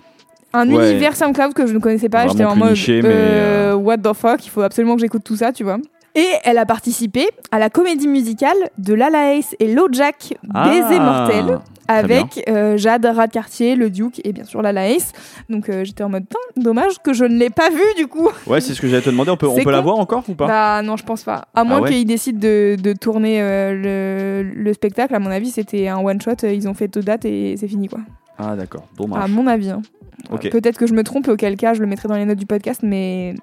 Speaker 2: Un
Speaker 1: Ouais.
Speaker 2: univers SoundCloud que je ne connaissais pas. J'étais en mode.
Speaker 1: niché, mais,
Speaker 2: euh, What the fuck, il faut absolument que j'écoute tout ça, tu vois. Et elle a participé à la comédie musicale de Lala Ace et Jack des
Speaker 1: Ah,
Speaker 2: Immortels
Speaker 1: très bien.
Speaker 2: avec euh, Jade Radcartier, le Duke et bien sûr Lala Ace. Donc euh, j'étais en mode dommage que je ne l'ai pas vu du coup.
Speaker 1: Ouais, c'est ce que j'allais te demander. On peut, on peut la voir encore ou pas?
Speaker 2: Bah non, je pense pas. À moins
Speaker 1: Ah ouais
Speaker 2: qu'ils décident de, de tourner euh, le, le spectacle, à mon avis c'était un one shot. Ils ont fait deux dates et c'est fini quoi.
Speaker 1: Ah, d'accord.
Speaker 2: À
Speaker 1: Dommage.
Speaker 2: mon avis. hein. Peut-être que je me trompe, auquel cas je le mettrai dans les notes du podcast, mais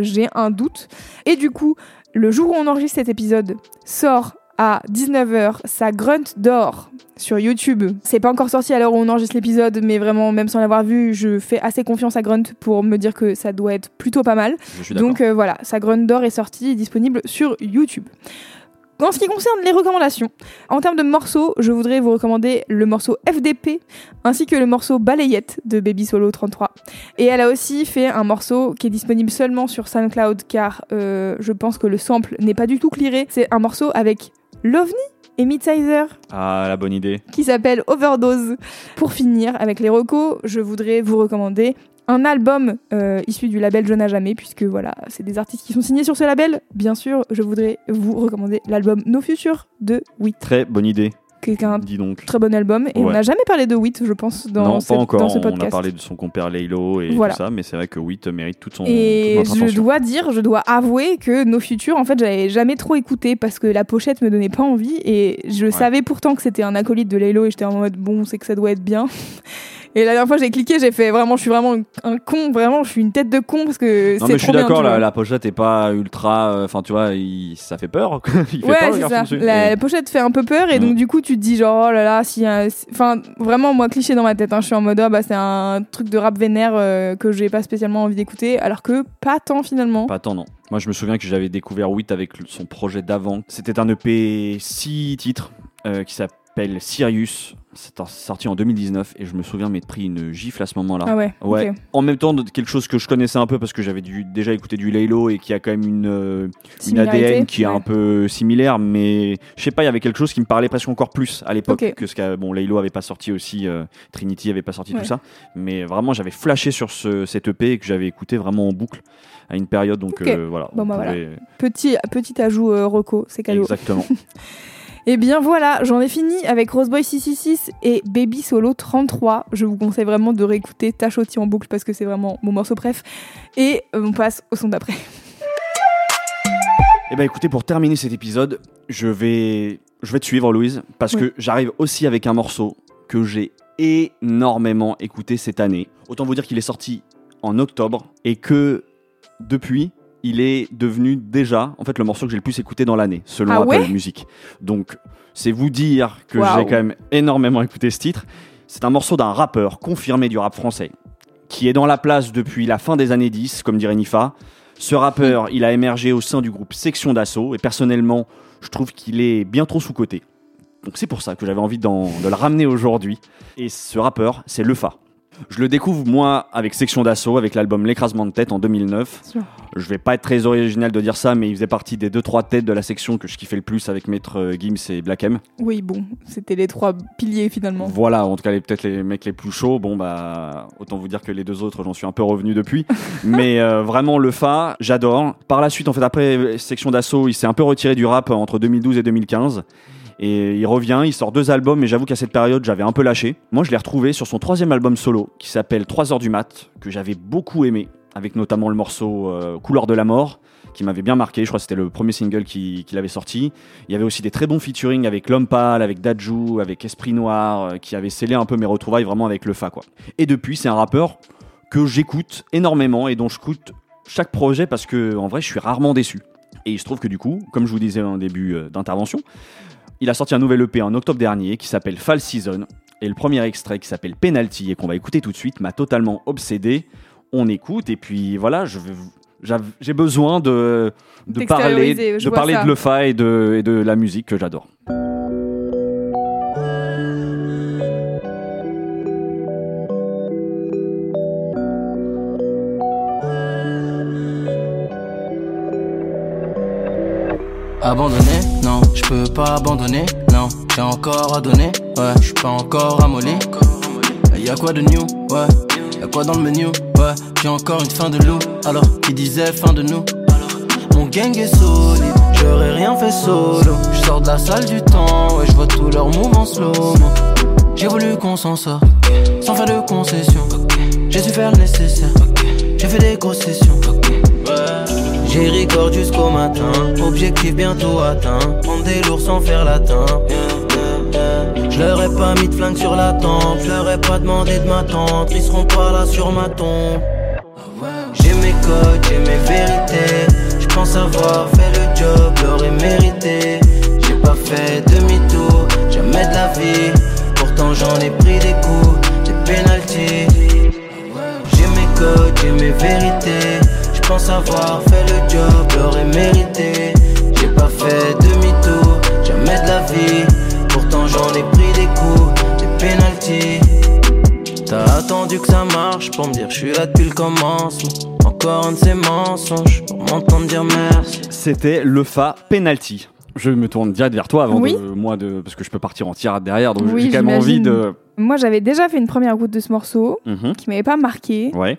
Speaker 2: j'ai un doute. Et du coup, le jour où on enregistre cet épisode, sort à 19h sa grunt d'or sur YouTube. C'est pas encore sorti à l'heure où on enregistre l'épisode, mais vraiment, même sans l'avoir vu, je fais assez confiance à Grunt pour me dire que ça doit être plutôt pas mal.
Speaker 1: Je suis d'accord.
Speaker 2: Donc euh, voilà, sa grunt d'or est sortie et disponible sur YouTube. En ce qui concerne les recommandations, en termes de morceaux, je voudrais vous recommander le morceau FDP ainsi que le morceau Balayette de Baby Solo 33. Et elle a aussi fait un morceau qui est disponible seulement sur SoundCloud car euh, je pense que le sample n'est pas du tout clearé. C'est un morceau avec Lovni et Midsizer
Speaker 1: Ah, la bonne idée.
Speaker 2: qui s'appelle Overdose. Pour finir avec les recos, je voudrais vous recommander un album euh, issu du label Je n'ai jamais, puisque voilà, c'est des artistes qui sont signés sur ce label. Bien sûr, je voudrais vous recommander l'album No Future de Wit,
Speaker 1: Très bonne idée.
Speaker 2: qui est un
Speaker 1: Dis donc.
Speaker 2: très bon album. Et
Speaker 1: Ouais.
Speaker 2: on n'a jamais parlé de Wit, je pense, dans,
Speaker 1: non, pas encore.
Speaker 2: dans ce
Speaker 1: on a parlé de son compère Laylo et
Speaker 2: Voilà.
Speaker 1: tout ça, mais c'est vrai que Witt mérite toute son
Speaker 2: Et
Speaker 1: toute
Speaker 2: je dois dire, je dois avouer que No Future, en fait, j'avais jamais trop écouté parce que la pochette me donnait pas envie et je savais pourtant que c'était un acolyte de Laylo et j'étais en mode bon, c'est que ça doit être bien. Et la dernière fois, j'ai cliqué, j'ai fait vraiment, je suis vraiment un con, vraiment, je suis une tête de con parce que
Speaker 1: Non
Speaker 2: c'est
Speaker 1: mais je suis d'accord, la, pochette est pas ultra, euh, enfin tu vois, il- ça fait peur. [LAUGHS] il fait
Speaker 2: Ouais,
Speaker 1: peur,
Speaker 2: c'est ça.
Speaker 1: dessus.
Speaker 2: La,
Speaker 1: Et-
Speaker 2: la pochette fait un peu peur et
Speaker 1: Mm.
Speaker 2: donc du coup, tu te dis genre, oh là là, si, un- si- enfin, vraiment, moi, cliché dans ma tête, hein, je suis en mode, ah, bah, c'est un truc de rap vénère euh, que j'ai pas spécialement envie d'écouter, alors que pas tant finalement.
Speaker 1: Pas tant non. Moi je me souviens que j'avais découvert Witt avec son projet d'avant. C'était un EP 6 titres euh, qui s'appelle Sirius. C'est sorti en 2019 et je me souviens m'être pris une gifle à ce moment-là.
Speaker 2: Ah ouais.
Speaker 1: En même temps, de quelque chose que je connaissais un peu parce que j'avais déjà écouté du Laylo et qui a quand même une, euh, une ADN qui est un peu similaire, mais je sais pas, il y avait quelque chose qui me parlait presque encore plus à l'époque que ce qu'a bon Laylo avait pas sorti aussi, euh, Trinity avait pas sorti
Speaker 2: Ouais.
Speaker 1: tout ça, mais vraiment j'avais flashé sur ce, cet EP et que j'avais écouté vraiment en boucle à une période, donc euh, voilà.
Speaker 2: Bon, bah, voilà. Petit, petit ajout Rocco, c'est cadeau.
Speaker 1: Exactement. [LAUGHS]
Speaker 2: Et bien voilà, j'en ai fini avec Roseboy 666 et Baby Solo 33. Je vous conseille vraiment de réécouter Tachoti en boucle parce que c'est vraiment mon morceau préf. Et euh, on passe au son d'après.
Speaker 1: Eh ben écoutez, pour terminer cet épisode, je vais, je vais te suivre, Louise, parce
Speaker 2: Oui.
Speaker 1: que j'arrive aussi avec un morceau que j'ai énormément écouté cette année. Autant vous dire qu'il est sorti en octobre et que depuis, il est devenu déjà, en fait, le morceau que j'ai le plus écouté dans l'année, selon
Speaker 2: Ah
Speaker 1: Apple
Speaker 2: ouais
Speaker 1: Music. Donc, c'est vous dire que j'ai quand même énormément écouté ce titre. C'est un morceau d'un rappeur confirmé du rap français, qui est dans la place depuis la fin des années 10, comme dirait Nifa. Ce rappeur, il a émergé au sein du groupe Section d'Assaut, et personnellement, je trouve qu'il est bien trop sous-coté. Donc c'est pour ça que j'avais envie de le ramener aujourd'hui. Et ce rappeur, c'est Lefa. Je le découvre moi avec Section d'Assaut, avec l'album L'écrasement de tête en 2009.
Speaker 2: Sûr.
Speaker 1: Je vais pas être très original de dire ça, mais il faisait partie des 2-3 têtes de la section que je kiffais le plus avec Maître euh, Gims et Black M.
Speaker 2: Oui, bon, c'était les trois piliers finalement.
Speaker 1: Voilà, en tout cas, les- peut-être les mecs les plus chauds. Bon, bah, autant vous dire que les deux autres, j'en suis un peu revenu depuis. [LAUGHS] Mais euh, vraiment, le Fa, j'adore. Par la suite, en fait, après euh, Section d'Assaut, il s'est un peu retiré du rap entre 2012 et 2015. Et il revient, il sort deux albums, mais j'avoue qu'à cette période, j'avais un peu lâché. Moi, je l'ai retrouvé sur son troisième album solo, qui s'appelle 3 heures du mat, que j'avais beaucoup aimé, avec notamment le morceau euh, Couleur de la mort, qui m'avait bien marqué. Je crois que c'était le premier single qui- qu'il avait sorti. Il y avait aussi des très bons featuring avec L'Homme avec Dajou, avec Esprit Noir, euh, qui avaient scellé un peu mes retrouvailles vraiment avec le Fa, quoi. Et depuis, c'est un rappeur que j'écoute énormément et dont je écoute chaque projet parce que, en vrai, je suis rarement déçu. Et il se trouve que du coup, comme je vous disais en début euh, d'intervention, il a sorti un nouvel EP en octobre dernier qui s'appelle Fall Season. Et le premier extrait qui s'appelle Penalty et qu'on va écouter tout de suite m'a totalement obsédé. On écoute et puis voilà, je vais vous- j'av- j'ai besoin de, de parler, de, parler
Speaker 2: ça.
Speaker 1: de Lefa et de, et de la musique que j'adore.
Speaker 5: Abandonné, non, je peux pas abandonner, non, j'ai encore à donner, ouais, je suis pas encore amolé. Y'a quoi de new, ouais, y'a quoi dans le menu, ouais, j'ai encore une fin de loup, alors qui disait fin de nous? Mon gang est solide, j'aurais rien fait solo, je sors de la salle du temps, ouais, je vois tous leurs moves en slow J'ai voulu qu'on s'en sorte, sans faire de concessions, j'ai su faire le nécessaire, j'ai fait des concessions. J'ai record jusqu'au matin, objectif bientôt atteint. Prendre des lourds sans faire latin. Je leur ai pas mis de flingue sur la tempe, je leur ai pas demandé de m'attendre, ils seront pas là sur ma tombe. J'ai mes codes, j'ai mes vérités, je pense avoir fait le job, l'aurais mérité. J'ai pas fait demi-tour, jamais de la vie, pourtant j'en ai pris des coups, des pénalties. J'ai mes codes, j'ai mes vérités. Je avoir fait mérité. J'ai pas fait demi-tour, jamais de la vie. Pourtant j'en ai pris des coups, des pénalties. T'as attendu que ça marche pour me dire je suis là depuis le commencement. Encore un de ces mensonges pour m'entendre dire merci.
Speaker 1: C'était le Fa Penalty. Je me tourne direct vers toi avant
Speaker 2: Oui.
Speaker 1: de moi de parce que je peux partir en tirade derrière donc
Speaker 2: Oui,
Speaker 1: j'ai quand même envie de
Speaker 2: Moi, j'avais déjà fait une première écoute de ce morceau
Speaker 1: Mhm.
Speaker 2: qui m'avait pas marqué.
Speaker 1: ouais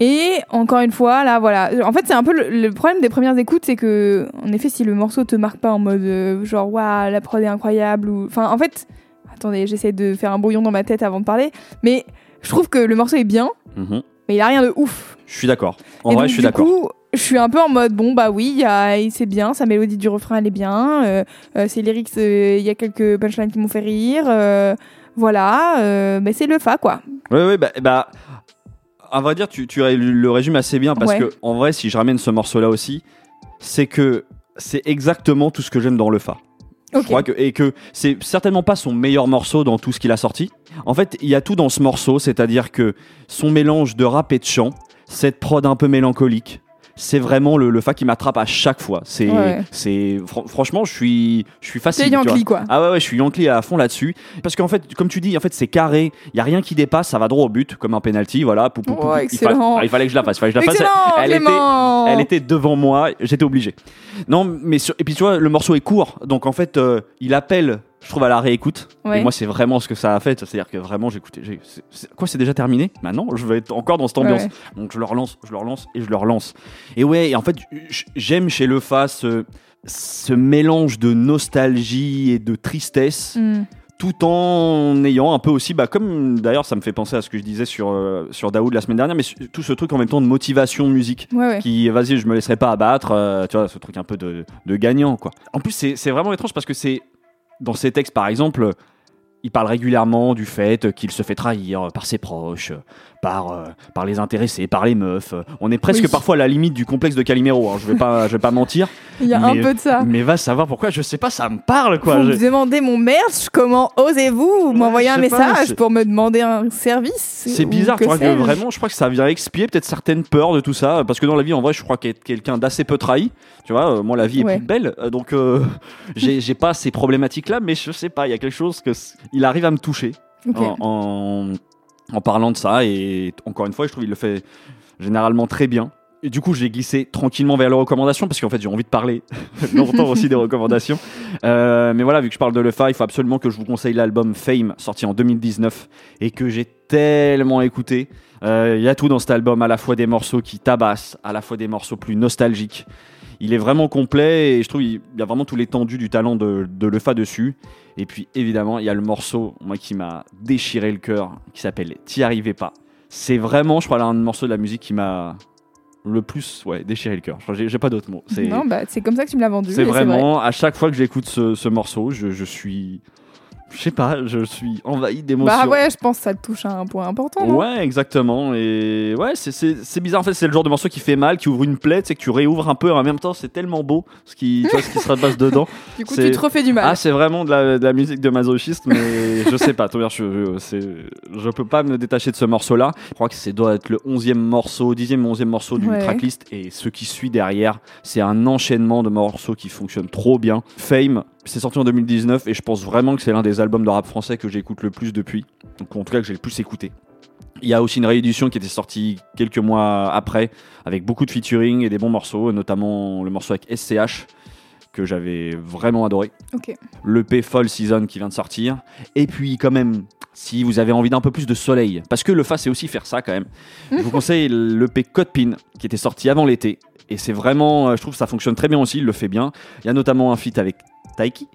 Speaker 2: Et encore une fois, là, voilà. En fait, c'est un peu le, le problème des premières écoutes, c'est que, en effet, si le morceau te marque pas en mode euh, genre, waouh, la prod est incroyable, ou. Enfin, en fait, attendez, j'essaie de faire un brouillon dans ma tête avant de parler, mais je trouve que le morceau est bien,
Speaker 1: Mhm.
Speaker 2: mais il a rien de ouf.
Speaker 1: je suis d'accord en
Speaker 2: Et
Speaker 1: vrai
Speaker 2: donc,
Speaker 1: je suis
Speaker 2: du
Speaker 1: d'accord
Speaker 2: coup, je suis un peu en mode, bon, bah oui, c'est bien, sa mélodie du refrain, elle est bien, euh, euh, ses lyrics, euh, il y a quelques punchlines qui m'ont fait rire, euh, voilà, mais c'est le fa, quoi.
Speaker 1: Ouais, ouais, bah, bah, à vrai dire, tu, tu le résumes assez bien parce
Speaker 2: Ouais.
Speaker 1: que, en vrai, si je ramène ce morceau-là aussi, c'est que c'est exactement tout ce que j'aime dans le Fa.
Speaker 2: Ok.
Speaker 1: Je crois que, et que c'est certainement pas son meilleur morceau dans tout ce qu'il a sorti. En fait, il y a tout dans ce morceau, c'est-à-dire que son mélange de rap et de chant, cette prod un peu mélancolique, c'est vraiment le, le Fa qui m'attrape à chaque fois. C'est,
Speaker 2: Ouais.
Speaker 1: c'est, fran- franchement, je suis, je suis facile.
Speaker 2: C'est. Yankee, quoi.
Speaker 1: Ah ouais, ouais, je suis Yankee à fond là-dessus. Parce qu'en fait, comme tu dis, en fait, c'est carré. Il y a rien qui dépasse. Ça va droit au but, comme un penalty. Voilà. Pou, pou, pou,
Speaker 2: Oh,
Speaker 1: il, fallait, il fallait que je la fasse. il fallait que je la fasse. Était, elle était devant moi. J'étais obligé. Non, mais sur- et puis tu vois, le morceau est court. Donc en fait, euh, il appelle. Je trouve à la réécoute.
Speaker 2: Ouais.
Speaker 1: Et moi, c'est vraiment ce que ça a fait. C'est-à-dire que vraiment, j'écoutais. Quoi, c'est déjà terminé? Maintenant, je vais être encore dans cette ambiance.
Speaker 2: Ouais.
Speaker 1: Donc je le relance, je le relance et je le relance. Et ouais, et en fait, j'aime chez Le ce, ce mélange de nostalgie et de tristesse
Speaker 2: Hmm.
Speaker 1: tout en ayant un peu aussi, bah, comme d'ailleurs ça me fait penser à ce que je disais sur, euh, sur Daoud la semaine dernière, mais tout ce truc en même temps de motivation musique.
Speaker 2: Ouais, ouais.
Speaker 1: Qui, vas-y, je me laisserai pas abattre, euh, tu vois, ce truc un peu de, de gagnant, quoi. En plus, c'est vraiment étrange parce que c'est, dans ces textes, par exemple, il parle régulièrement du fait qu'il se fait trahir par ses proches, par, euh, par les intéressés, par les meufs. On est presque
Speaker 2: Oui.
Speaker 1: parfois à la limite du complexe de Calimero, hein, je vais pas, je vais pas mentir. [LAUGHS]
Speaker 2: Il y a un peu de ça.
Speaker 1: Mais va savoir pourquoi, je sais pas, ça me parle, quoi.
Speaker 2: Vous
Speaker 1: Je-
Speaker 2: me demandez mon merch, comment osez-vous m'envoyer un
Speaker 1: pas,
Speaker 2: message pour me demander un service
Speaker 1: C'est bizarre,
Speaker 2: que
Speaker 1: tu vois, que vraiment, je crois que ça vient expier peut-être certaines peurs de tout ça, parce que dans la vie, en vrai, je crois qu'être quelqu'un d'assez peu trahi, tu vois, euh, moi, la vie est
Speaker 2: Ouais.
Speaker 1: plus belle, euh, donc euh, [LAUGHS] j'ai pas ces problématiques-là, mais je sais pas, il y a quelque chose que il arrive à me toucher
Speaker 2: Ok.
Speaker 1: en, en, en parlant de ça, et encore une fois, je trouve qu'il le fait généralement très bien. Et du coup, j'ai glissé tranquillement vers les recommandations parce qu'en fait, j'ai envie de parler [LAUGHS] longtemps aussi des recommandations. Euh, mais voilà, vu que je parle de Lefa, il faut absolument que je vous conseille l'album Fame, sorti en 2019 et que j'ai tellement écouté. Euh, Il y a tout dans cet album, à la fois des morceaux qui tabassent, à la fois des morceaux plus nostalgiques. Il est vraiment complet et je trouve qu'il y a vraiment tout l'étendue du talent de, de Lefa dessus. Et puis évidemment, il y a le morceau, moi, qui m'a déchiré le cœur, qui s'appelle T'y arrivais pas. C'est vraiment, je crois, l'un des morceaux de la musique qui m'a le plus ouais, déchiré le cœur. J'ai pas d'autres mots.
Speaker 2: Non, bah, c'est comme ça que tu me l'as vendu.
Speaker 1: c'est
Speaker 2: vrai.
Speaker 1: vraiment, à chaque fois que j'écoute ce, ce morceau, je, je suis. Je sais pas, je suis envahi d'émotions.
Speaker 2: Bah ouais, je pense que ça te touche à un point important. non?
Speaker 1: Ouais, exactement. Et ouais, c'est- c'est c'est bizarre. En fait, c'est le genre de morceau qui fait mal, qui ouvre une plaie, tu sais, que tu réouvres un peu. En même temps, c'est tellement beau ce qui, tu vois, ce qui se passe dedans. [LAUGHS]
Speaker 2: Du coup,
Speaker 1: c'est-
Speaker 2: tu te refais du mal.
Speaker 1: Ah, c'est vraiment de la, de la musique de masochiste, mais [LAUGHS] je sais pas. Toi, je, je, c'est- je peux pas me détacher de ce morceau-là. Je crois que c'est doit être le 11e morceau, 10e, 11e morceau du
Speaker 2: Ouais.
Speaker 1: tracklist. Et ce qui suit derrière, c'est un enchaînement de morceaux qui fonctionne trop bien. Fame, c'est sorti en 2019 et je pense vraiment que c'est l'un des albums de rap français que j'écoute le plus depuis. Donc, en tout cas, que j'ai le plus écouté. Il y a aussi une réédition qui était sortie quelques mois après, avec beaucoup de featuring et des bons morceaux, notamment le morceau avec SCH, que j'avais vraiment adoré
Speaker 2: Ok.
Speaker 1: l'EP Fall Season qui vient de sortir. Et puis quand même, si vous avez envie d'un peu plus de soleil, parce que le fa c'est aussi faire ça quand même, je vous [LAUGHS] conseille l'EP Code Pin qui était sorti avant l'été. Et c'est vraiment, euh, je trouve que ça fonctionne très bien aussi, il le fait bien. Il y a notamment un feat avec Taiki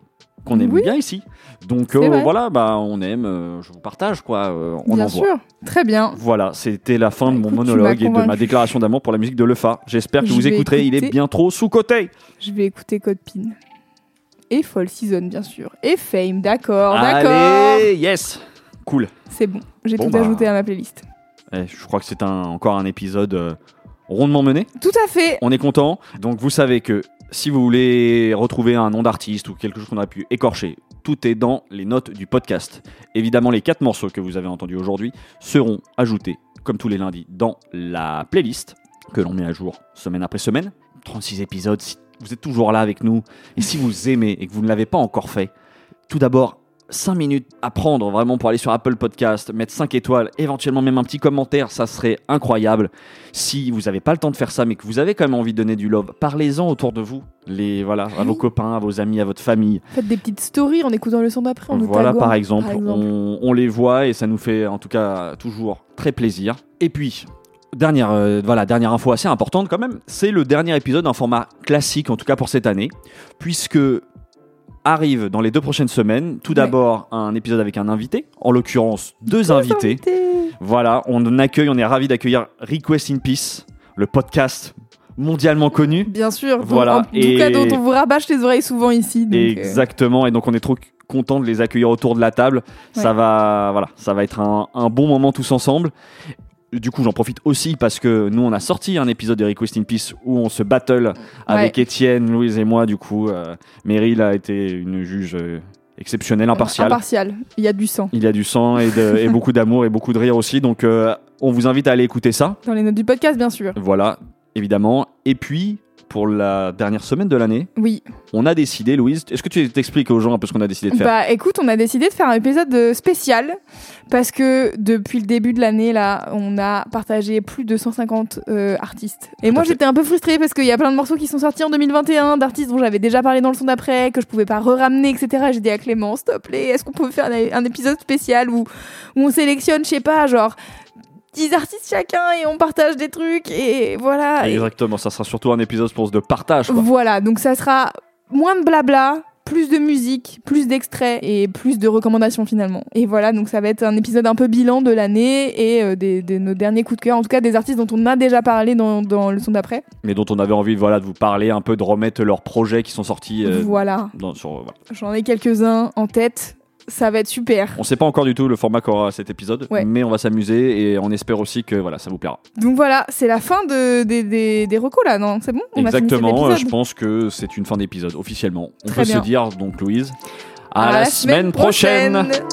Speaker 1: qu'on aime
Speaker 2: Oui.
Speaker 1: bien ici. Donc euh, voilà, bah on aime, euh, je vous partage quoi, euh, on
Speaker 2: Bien
Speaker 1: envoie.
Speaker 2: sûr. Très bien.
Speaker 1: Voilà, c'était la fin de mon
Speaker 2: Écoute, tu
Speaker 1: monologue et de ma déclaration d'amour pour la musique de Lefa. J'espère que
Speaker 2: Je
Speaker 1: vous écouterez, il est bien trop sous-côté.
Speaker 2: Je vais écouter Code Pin. Et Fall Season, bien sûr. Et Fame, d'accord, d'accord.
Speaker 1: Allez, yes Cool.
Speaker 2: C'est bon. J'ai
Speaker 1: Bon,
Speaker 2: tout
Speaker 1: bah.
Speaker 2: ajouté à ma playlist.
Speaker 1: Eh, je crois que c'est un, encore un épisode euh, rondement mené.
Speaker 2: Tout à fait.
Speaker 1: On est content. Donc vous savez que si vous voulez retrouver un nom d'artiste ou quelque chose qu'on aurait pu écorcher, tout est dans les notes du podcast. Évidemment, les quatre morceaux que vous avez entendus aujourd'hui seront ajoutés, comme tous les lundis, dans la playlist que l'on met à jour semaine après semaine. 36 épisodes, si vous êtes toujours là avec nous, et si vous aimez et que vous ne l'avez pas encore fait, tout d'abord, 5 minutes à prendre vraiment pour aller sur Apple Podcast, mettre 5 étoiles, éventuellement même un petit commentaire, ça serait incroyable. Si vous n'avez pas le temps de faire ça, mais que vous avez quand même envie de donner du love, parlez-en autour de vous, les, voilà, à vos copains, à vos amis, à votre famille.
Speaker 2: Faites des petites stories en écoutant le son d'après. en
Speaker 1: Voilà,
Speaker 2: taguant,
Speaker 1: par exemple,
Speaker 2: par exemple.
Speaker 1: On, on les voit et ça nous fait en tout cas toujours très plaisir. Et puis, dernière, euh, voilà, dernière info assez importante quand même, c'est le dernier épisode d'un format classique, en tout cas pour cette année, puisque arrive dans les deux prochaines semaines, tout
Speaker 2: Ouais.
Speaker 1: d'abord un épisode avec un invité, en l'occurrence deux invités.
Speaker 2: Invité.
Speaker 1: Voilà, on accueille, on est ravi d'accueillir Request in Peace, le podcast mondialement connu.
Speaker 2: Bien sûr.
Speaker 1: Voilà,
Speaker 2: En tout
Speaker 1: et-
Speaker 2: cas, dont on vous rabâche les oreilles souvent ici. donc, euh,
Speaker 1: Exactement, et donc on est trop content de les accueillir autour de la table. Ça va, voilà, ça va être un, un bon moment tous ensemble. Du coup, j'en profite aussi parce que nous, on a sorti un épisode de Request in Peace où on se battle avec Étienne, Louise et moi. Du coup, euh, Meryl a été une juge euh, exceptionnelle, impartiale.
Speaker 2: Impartial. Il y a du sang.
Speaker 1: Il y a du sang et, de- et beaucoup d'amour et beaucoup de rire aussi. Donc, euh, on vous invite à aller écouter ça.
Speaker 2: Dans les notes du podcast, bien sûr.
Speaker 1: Voilà, évidemment. Et puis, pour la dernière semaine de l'année,
Speaker 2: Oui.
Speaker 1: on a décidé, Louise, est-ce que tu t'expliques aux gens un peu ce qu'on a décidé de faire?
Speaker 2: Bah écoute, on a décidé de faire un épisode euh, spécial parce que depuis le début de l'année là, on a partagé plus de 150 euh, artistes. Et moi j'étais un peu frustrée parce qu'il y a plein de morceaux qui sont sortis en 2021 d'artistes dont j'avais déjà parlé dans le son d'après, que je pouvais pas re-ramener, etc. Et J'ai dit à Clément, s'il te plaît, est-ce qu'on peut faire un, un épisode spécial où, où on sélectionne, je sais pas, genre 10 artistes chacun et on partage des trucs et voilà. Et-
Speaker 1: Exactement, ça sera surtout un épisode, je pense, de partage. Quoi.
Speaker 2: voilà, donc ça sera moins de blabla, plus de musique, plus d'extraits et plus de recommandations finalement. Et voilà, donc ça va être un épisode un peu bilan de l'année et euh, des, de nos derniers coups de cœur, en tout cas des artistes dont on a déjà parlé dans, dans le son d'après.
Speaker 1: Mais dont on avait envie voilà, de vous parler un peu, de remettre leurs projets qui sont sortis. euh,
Speaker 2: voilà. j'en ai quelques-uns en tête, ça va être super.
Speaker 1: On sait pas encore du tout le format qu'aura cet épisode,
Speaker 2: Ouais.
Speaker 1: mais on va s'amuser et on espère aussi que voilà, ça vous plaira.
Speaker 2: Donc voilà, c'est la fin de, des- des, des recos là, non? C'est bon? On a fini cet
Speaker 1: Exactement, je pense que c'est une fin d'épisode officiellement. On
Speaker 2: Très
Speaker 1: peut
Speaker 2: bien.
Speaker 1: se dire donc Louise, à,
Speaker 2: À
Speaker 1: la, semaine prochaine.
Speaker 2: prochaine.